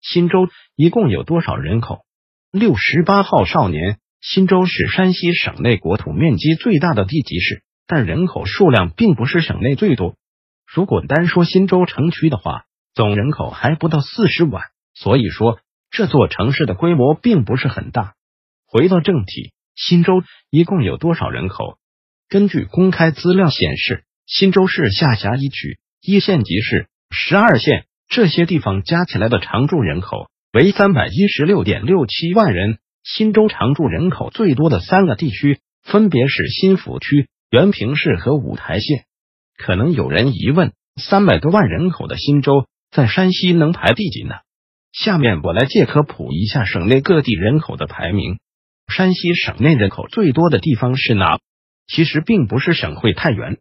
新州一共有多少人口？六十八号少年，新州是山西省内国土面积最大的地级市，但人口数量并不是省内最多。如果单说新州城区的话，总人口还不到四十万，所以说这座城市的规模并不是很大。回到正题，新州一共有多少人口？根据公开资料显示，新州市下辖一区、一县级市、十二县。这些地方加起来的常住人口为三百一十六点六七万人。新州常住人口最多的三个地区分别是新府区、原平市和五台县。可能有人疑问：三百多万人口的新州在山西能排第几呢？下面我来借科普一下省内各地人口的排名。山西省内人口最多的地方是哪？其实并不是省会太原。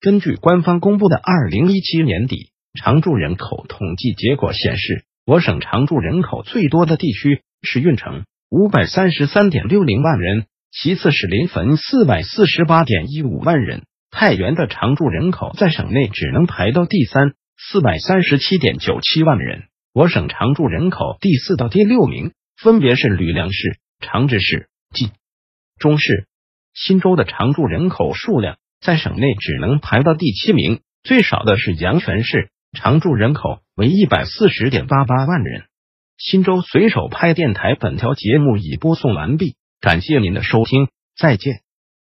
根据官方公布的二零一七年底。常住人口统计结果显示，我省常住人口最多的地区是运城，五百三十三点六零万人；其次是临汾，四百四十八点一五万人。太原的常住人口在省内只能排到第三，四百三十七点九七万人。我省常住人口第四到第六名分别是吕梁市、长治市、晋中市。新州的常住人口数量在省内只能排到第七名，最少的是阳泉市。常住人口为一百四十点八八万人。新州随手拍电台，本条节目已播送完毕，感谢您的收听，再见。